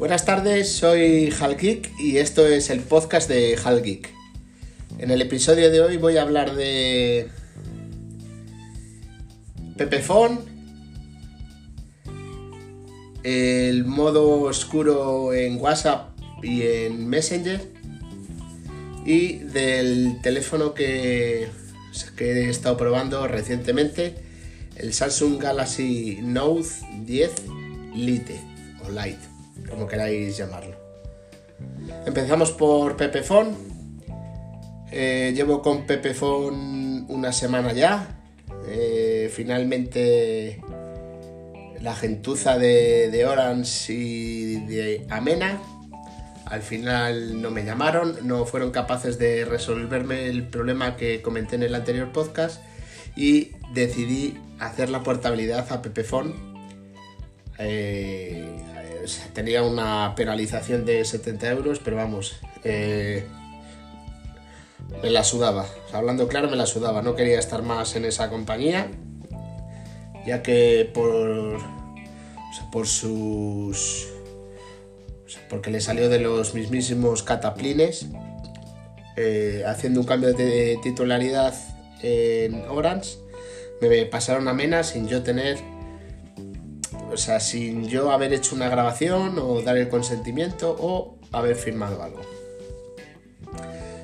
Buenas tardes, soy Halgeek y esto es el podcast de Halgeek. En el episodio de hoy voy a hablar de Pepefon, el modo oscuro en WhatsApp y en Messenger y del teléfono que, que he estado probando recientemente, el Samsung Galaxy Note 10 Lite o Lite, como queráis llamarlo. Empezamos por Pepefon. Eh, llevo con Pepefon una semana ya. Eh, finalmente la gentuza de, de Orange y de Amena al final no me llamaron, no fueron capaces de resolverme el problema que comenté en el anterior podcast y decidí hacer la portabilidad a Pepefon. Eh, tenía una penalización de 70 euros, pero vamos, eh, me la sudaba. hablando claro, me la sudaba. No quería estar más en esa compañía, ya que por, por sus porque le salió de los mismísimos cataplines, eh, haciendo un cambio de titularidad en Orange, me pasaron a Mena sin yo tener, o sea, sin yo haber hecho una grabación o dar el consentimiento o haber firmado algo.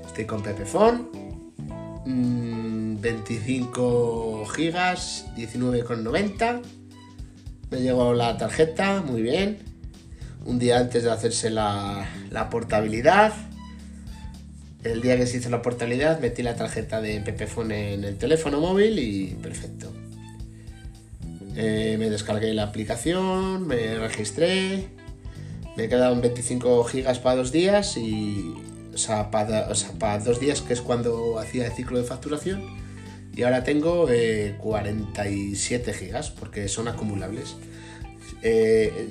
Estoy con Pepefon, 25 mm, gigas, 19,90. Me llegó la tarjeta, muy bien un día antes de hacerse la, portabilidad. El día que se hizo la portabilidad metí la tarjeta de Pepefone en el teléfono móvil y perfecto. Eh, me descargué la aplicación, me registré, me quedaban 25 gigas para dos días y... O sea, para, dos días que es cuando hacía el ciclo de facturación y ahora tengo 47 eh, gigas porque son acumulables. Eh,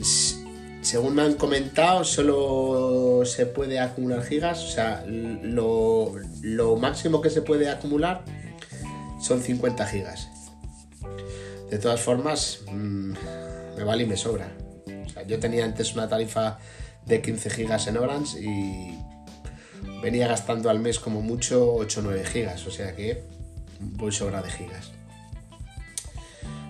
según me han comentado, solo se puede acumular gigas, o sea, lo, máximo que se puede acumular son 50 gigas. De todas formas, mm, me vale y me sobra. yo tenía antes una tarifa de 15 gigas en Orange y venía gastando al mes como mucho 8 o 9 gigas, o sea que voy sobra de gigas.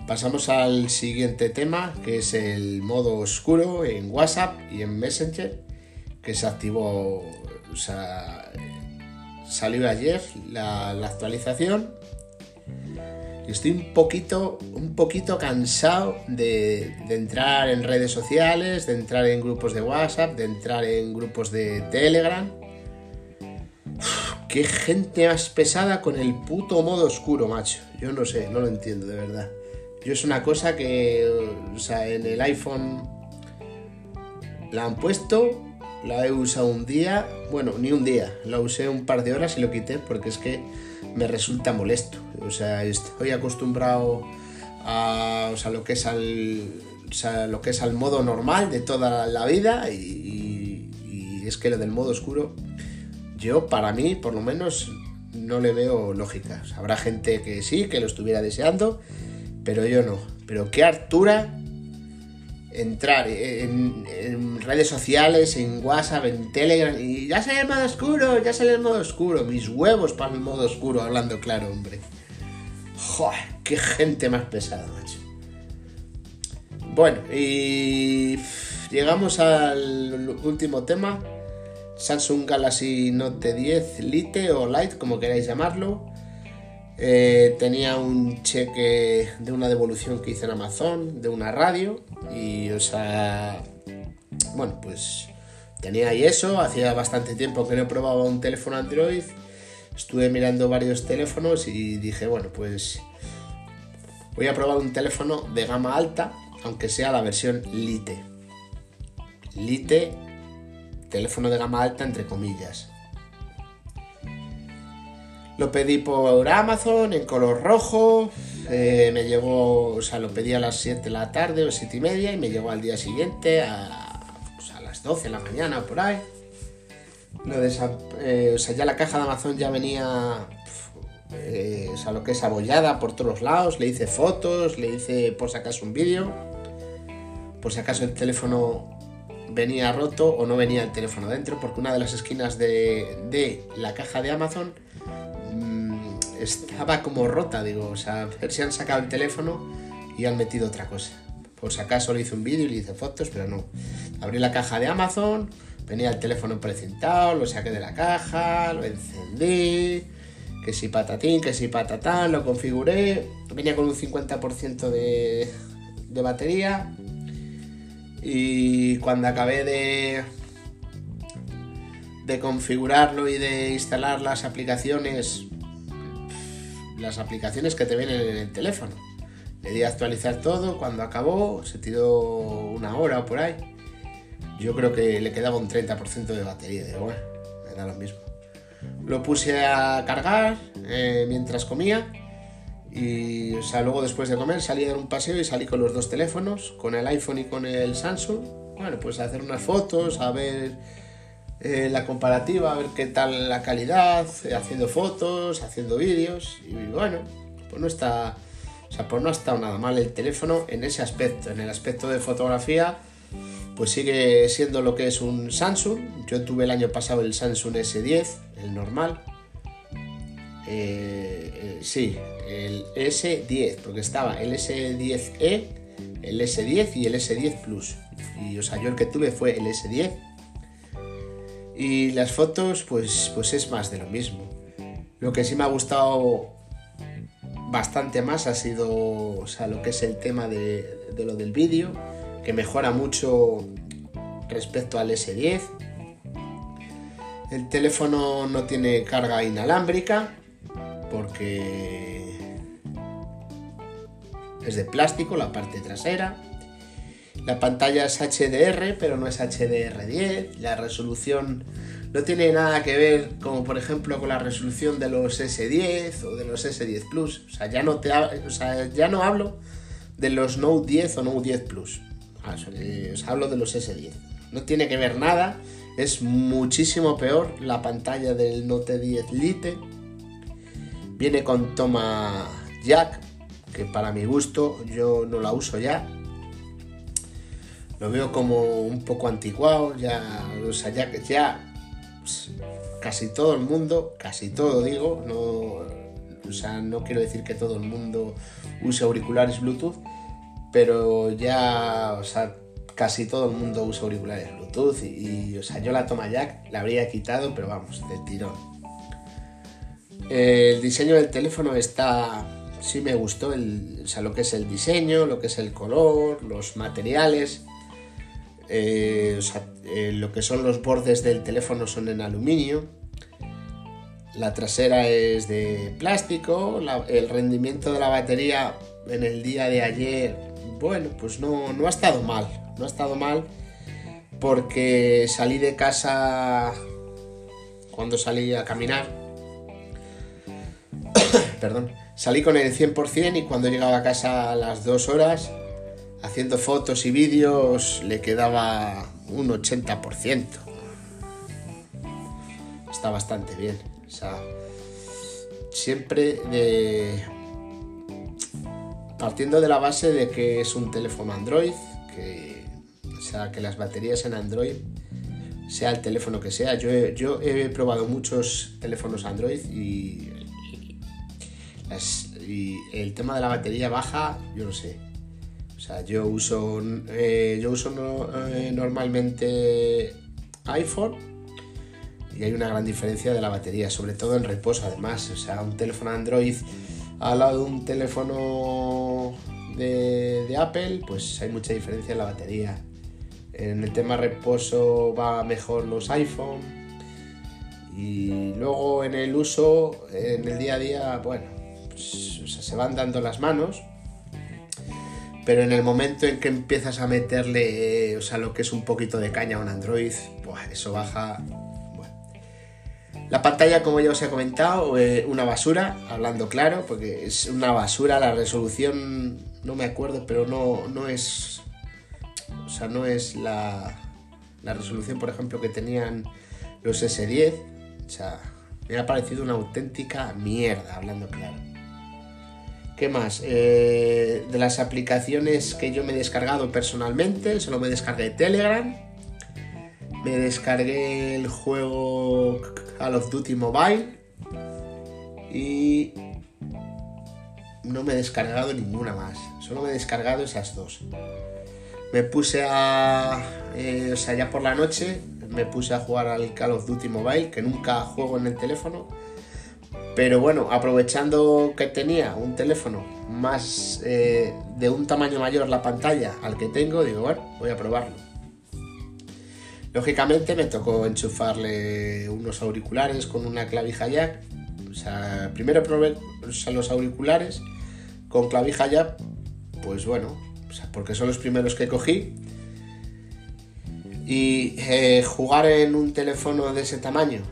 Pasamos al siguiente tema, que es el modo oscuro en WhatsApp y en Messenger, que se activó, o sea, salió ayer la, actualización. Estoy un poquito, un poquito cansado de, entrar en redes sociales, de entrar en grupos de WhatsApp, de entrar en grupos de Telegram. qué gente más pesada con el puto modo oscuro, macho. Yo no sé, no lo entiendo de verdad. Yo es una cosa que, o sea, en el iPhone la han puesto, la he usado un día, bueno, ni un día, la usé un par de horas y lo quité porque es que me resulta molesto. O sea, estoy acostumbrado a, o sea, lo que es al, lo que es al modo normal de toda la vida y, y es que lo del modo oscuro, yo para mí, por lo menos, no le veo lógica. habrá gente que sí, que lo estuviera deseando pero yo no. Pero qué hartura entrar en, redes sociales, en WhatsApp, en Telegram, y ya sale el modo oscuro, ya sale el modo oscuro. Mis huevos para el modo oscuro, hablando claro, hombre. Joder, qué gente más pesada, macho. Bueno, y llegamos al último tema. Samsung Galaxy Note 10 Lite o Lite, como queráis llamarlo. Eh, tenía un cheque de una devolución que hice en Amazon, de una radio, y o sea, bueno, pues tenía ahí eso, hacía bastante tiempo que no probaba un teléfono Android, estuve mirando varios teléfonos y dije, bueno, pues voy a probar un teléfono de gama alta, aunque sea la versión Lite. Lite, teléfono de gama alta entre comillas. Lo pedí por Amazon en color rojo. Eh, me llegó, o sea, lo pedí a las 7 de la tarde o 7 y media y me llegó al día siguiente a, a las 12 de la mañana por ahí. Eh, o sea, ya la caja de Amazon ya venía, eh, o sea, lo que es abollada por todos lados. Le hice fotos, le hice por si acaso un vídeo. Por si acaso el teléfono venía roto o no venía el teléfono dentro, porque una de las esquinas de, de la caja de Amazon estaba como rota, digo, o sea, a ver si han sacado el teléfono y han metido otra cosa. Por si acaso le hice un vídeo y le hice fotos, pero no. Abrí la caja de Amazon, venía el teléfono precintado, lo saqué de la caja, lo encendí, que si patatín, que si patatán, lo configuré, venía con un 50% de, de batería y cuando acabé de, de configurarlo y de instalar las aplicaciones, las aplicaciones que te vienen en el teléfono, le di a actualizar todo, cuando acabó se tiró una hora o por ahí. Yo creo que le quedaba un 30% de batería, de bueno, era lo mismo. Lo puse a cargar eh, mientras comía y o sea, luego después de comer salí a dar un paseo y salí con los dos teléfonos, con el iPhone y con el Samsung. Bueno, pues a hacer unas fotos, a ver eh, la comparativa, a ver qué tal la calidad, haciendo fotos, haciendo vídeos. Y bueno, pues no está. O sea, pues no ha estado nada mal el teléfono en ese aspecto. En el aspecto de fotografía, pues sigue siendo lo que es un Samsung. Yo tuve el año pasado el Samsung S10, el normal. Eh, eh, sí, el S10, porque estaba el S10e, el S10 y el S10 Plus. Y o sea, yo el que tuve fue el S10. Y las fotos, pues, pues es más de lo mismo. Lo que sí me ha gustado bastante más ha sido lo que es el tema de, de lo del vídeo, que mejora mucho respecto al S10. El teléfono no tiene carga inalámbrica porque es de plástico la parte trasera. La pantalla es HDR, pero no es HDR10. La resolución no tiene nada que ver, como por ejemplo, con la resolución de los S10 o de los S10 Plus. O sea, ya no, te, o sea, ya no hablo de los Note 10 o Note 10 Plus. Ah, os hablo de los S10. No tiene que ver nada. Es muchísimo peor la pantalla del Note 10 Lite. Viene con toma jack que para mi gusto yo no la uso ya. Lo veo como un poco anticuado, ya, o sea, ya, ya pues, casi todo el mundo, casi todo digo, no, o sea, no quiero decir que todo el mundo use auriculares Bluetooth, pero ya, o sea, casi todo el mundo usa auriculares Bluetooth y, y o sea, yo la toma jack la habría quitado, pero vamos, de tirón. El diseño del teléfono está sí me gustó el, o sea, lo que es el diseño, lo que es el color, los materiales. Eh, eh, lo que son los bordes del teléfono son en aluminio. La trasera es de plástico. el rendimiento de la batería en el día de ayer, bueno, pues no, no ha estado mal. No ha estado mal porque salí de casa cuando salí a caminar. Perdón Salí con el 100% y cuando llegaba a casa a las 2 horas, haciendo fotos y vídeos, le quedaba un 80%. Está bastante bien. O sea, siempre de... Partiendo de la base de que es un teléfono Android, que, o sea, que las baterías en Android, sea el teléfono que sea, yo yo he probado muchos teléfonos Android y y el tema de la batería baja, yo no sé. O sea, yo uso, eh, yo uso eh, normalmente iPhone y hay una gran diferencia de la batería, sobre todo en reposo además. O sea, un teléfono Android al lado de un teléfono de, de Apple, pues hay mucha diferencia en la batería. En el tema reposo va mejor los iPhone. Y luego en el uso, en el día a día, bueno, se van dando las manos, pero en el momento en que empiezas a meterle, o sea, lo que es un poquito de caña a un Android, pues eso baja. La pantalla, como ya os he comentado, eh, una basura, hablando claro, porque es una basura, la resolución, no me acuerdo, pero no, no es. O sea, no es la, la resolución, por ejemplo, que tenían los S10. O sea, me ha parecido una auténtica mierda, hablando claro. ¿Qué más? Eh, de las aplicaciones que yo me he descargado personalmente, solo me descargué Telegram, me descargué el juego Call of Duty Mobile y no me he descargado ninguna más. Solo me he descargado esas dos. Me puse a... Eh, o sea, ya por la noche me puse a jugar al Call of Duty Mobile, que nunca juego en el teléfono. Pero bueno, aprovechando que tenía un teléfono más eh, de un tamaño mayor la pantalla al que tengo, digo, bueno, voy a probarlo. Lógicamente me tocó enchufarle unos auriculares con una clavija jack. O sea, primero probé los auriculares con clavija jack, pues bueno, porque son los primeros que cogí. Y eh, jugar en un teléfono de ese tamaño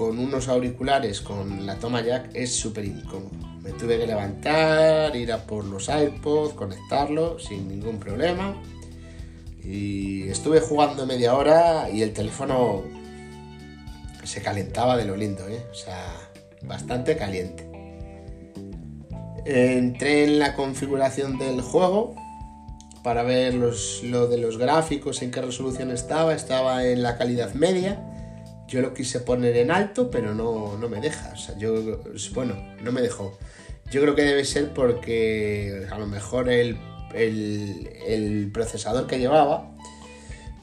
con unos auriculares con la toma jack es súper incómodo. Me tuve que levantar, ir a por los AirPods, conectarlo sin ningún problema. Y estuve jugando media hora y el teléfono se calentaba de lo lindo, ¿eh? o sea, bastante caliente. Entré en la configuración del juego para ver lo de los gráficos, en qué resolución estaba. Estaba en la calidad media. Yo lo quise poner en alto, pero no, me deja. O sea, yo, bueno, no me dejó. Yo creo que debe ser porque a lo mejor el, el procesador que llevaba,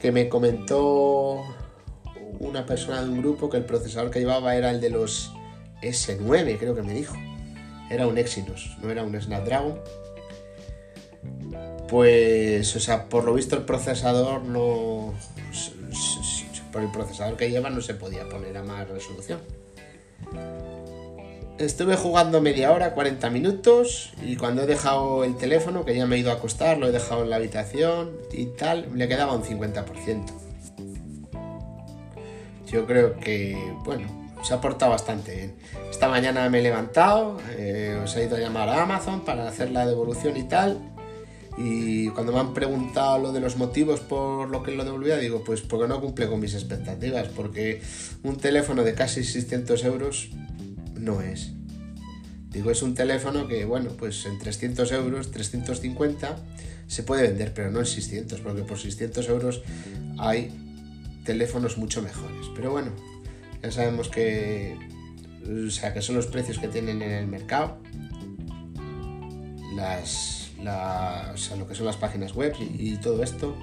que me comentó una persona de un grupo que el procesador que llevaba era el de los S9, creo que me dijo era un Exynos, no era un Snapdragon. Pues, o sea, por lo visto el procesador no... Por el procesador que lleva no se podía poner a más resolución. Estuve jugando media hora, 40 minutos, y cuando he dejado el teléfono, que ya me he ido a acostar, lo he dejado en la habitación y tal, le quedaba un 50%. Yo creo que, bueno, se ha portado bastante bien. Esta mañana me he levantado, eh, os he ido a llamar a Amazon para hacer la devolución y tal. Y cuando me han preguntado lo de los motivos por lo que lo devolvía, digo, pues porque no cumple con mis expectativas, porque un teléfono de casi 600 euros no es. Digo, es un teléfono que, bueno, pues en 300 euros, 350 se puede vender, pero no en 600, porque por 600 euros hay teléfonos mucho mejores. Pero bueno, ya sabemos que, o sea, que son los precios que tienen en el mercado, las, lo que son las páginas web y, todo esto.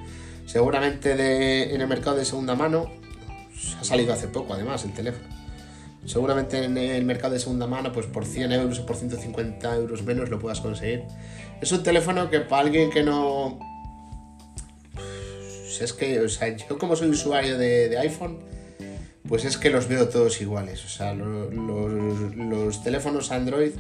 Seguramente en el mercado de segunda mano, ha salido hace poco además el teléfono. Seguramente en el mercado de segunda mano, pues por 100 euros o por 150 euros menos lo puedas conseguir. Es un teléfono que para alguien que no... Pues es que, o sea, yo como soy usuario de iPhone, pues es que los veo todos iguales. O sea, los, teléfonos Android,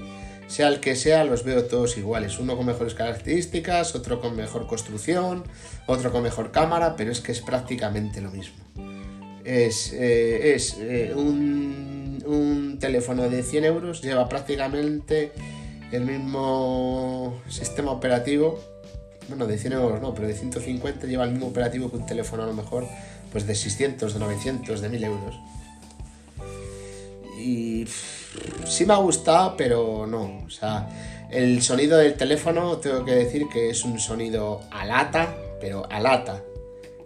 sea el que sea, los veo todos iguales. Uno con mejores características, otro con mejor construcción, otro con mejor cámara, pero es que es prácticamente lo mismo. Es, eh, eh, un, un teléfono de 100 euros, lleva prácticamente el mismo sistema operativo. Bueno, de 100 euros no, pero de 150 lleva el mismo operativo que un teléfono a lo mejor pues de 600, de 900, de 1000 euros. Y sí me ha gustado, pero no. O sea, el sonido del teléfono, tengo que decir que es un sonido a lata, pero a lata.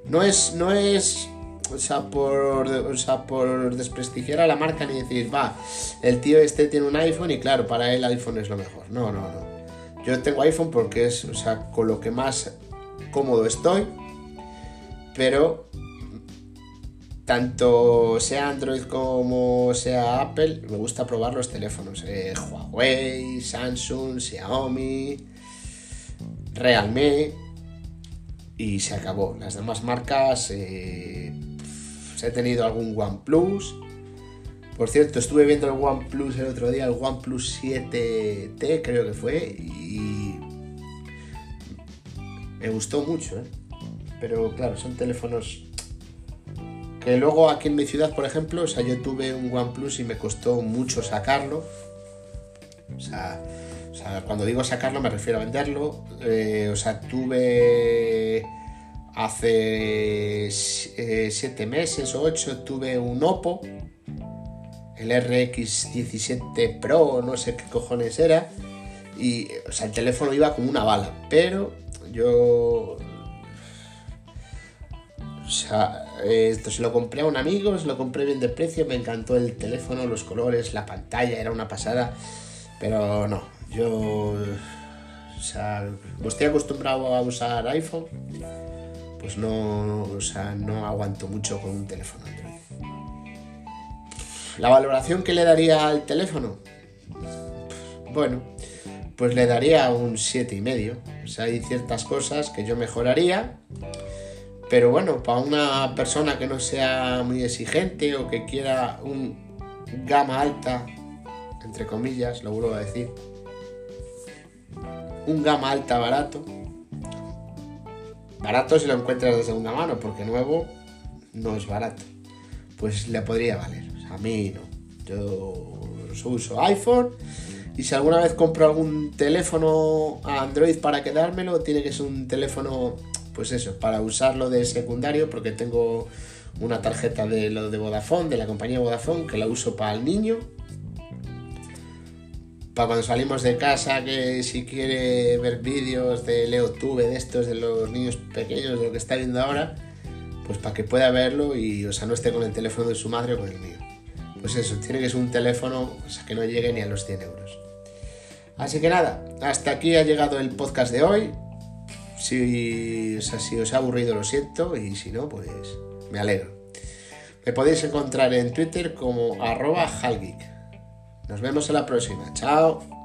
No es, no es, o sea, por, o sea, por desprestigiar a la marca ni decir, va, el tío este tiene un iPhone y claro, para él iPhone es lo mejor. No, no, no. Yo tengo iPhone porque es, o sea, con lo que más cómodo estoy, pero tanto sea Android como sea Apple, me gusta probar los teléfonos. Eh, Huawei, Samsung, Xiaomi, Realme y se acabó. Las demás marcas, eh, he tenido algún OnePlus. Por cierto, estuve viendo el OnePlus el otro día, el OnePlus 7T creo que fue, y me gustó mucho, ¿eh? Pero claro, son teléfonos que luego aquí en mi ciudad, por ejemplo, o sea, yo tuve un OnePlus y me costó mucho sacarlo. O sea, cuando digo sacarlo me refiero a venderlo. Eh, o sea, tuve hace eh, siete meses o ocho, tuve un Oppo, el RX17 Pro, no sé qué cojones era. Y, o sea, el teléfono iba como una bala, pero yo O sea, esto se lo compré a un amigo, se lo compré bien de precio, me encantó el teléfono, los colores, la pantalla, era una pasada. Pero no, yo. O sea, como estoy acostumbrado a usar iPhone, pues no, o sea, no aguanto mucho con un teléfono Android. La valoración que le daría al teléfono, bueno, pues le daría un 7,5. O sea, hay ciertas cosas que yo mejoraría. Pero bueno, para una persona que no sea muy exigente o que quiera un gama alta, entre comillas, lo vuelvo a decir, un gama alta barato, barato si lo encuentras de segunda mano, porque nuevo no es barato, pues le podría valer. a mí no. Yo uso iPhone y si alguna vez compro algún teléfono a Android para quedármelo, tiene que ser un teléfono, pues eso, para usarlo de secundario, porque tengo una tarjeta de lo de Vodafone, de la compañía Vodafone, que la uso para el niño. Para cuando salimos de casa, que si quiere ver vídeos de Leo Tube, de estos, de los niños pequeños, de lo que está viendo ahora, pues para que pueda verlo y, o sea, no esté con el teléfono de su madre o con el mío. Pues eso, tiene que ser un teléfono que no llegue ni a los 100 euros. Así que nada, hasta aquí ha llegado el podcast de hoy. Si, os ha aburrido lo siento y si no, pues me alegro. Me podéis encontrar en Twitter como arroba. Nos vemos en la próxima. Chao.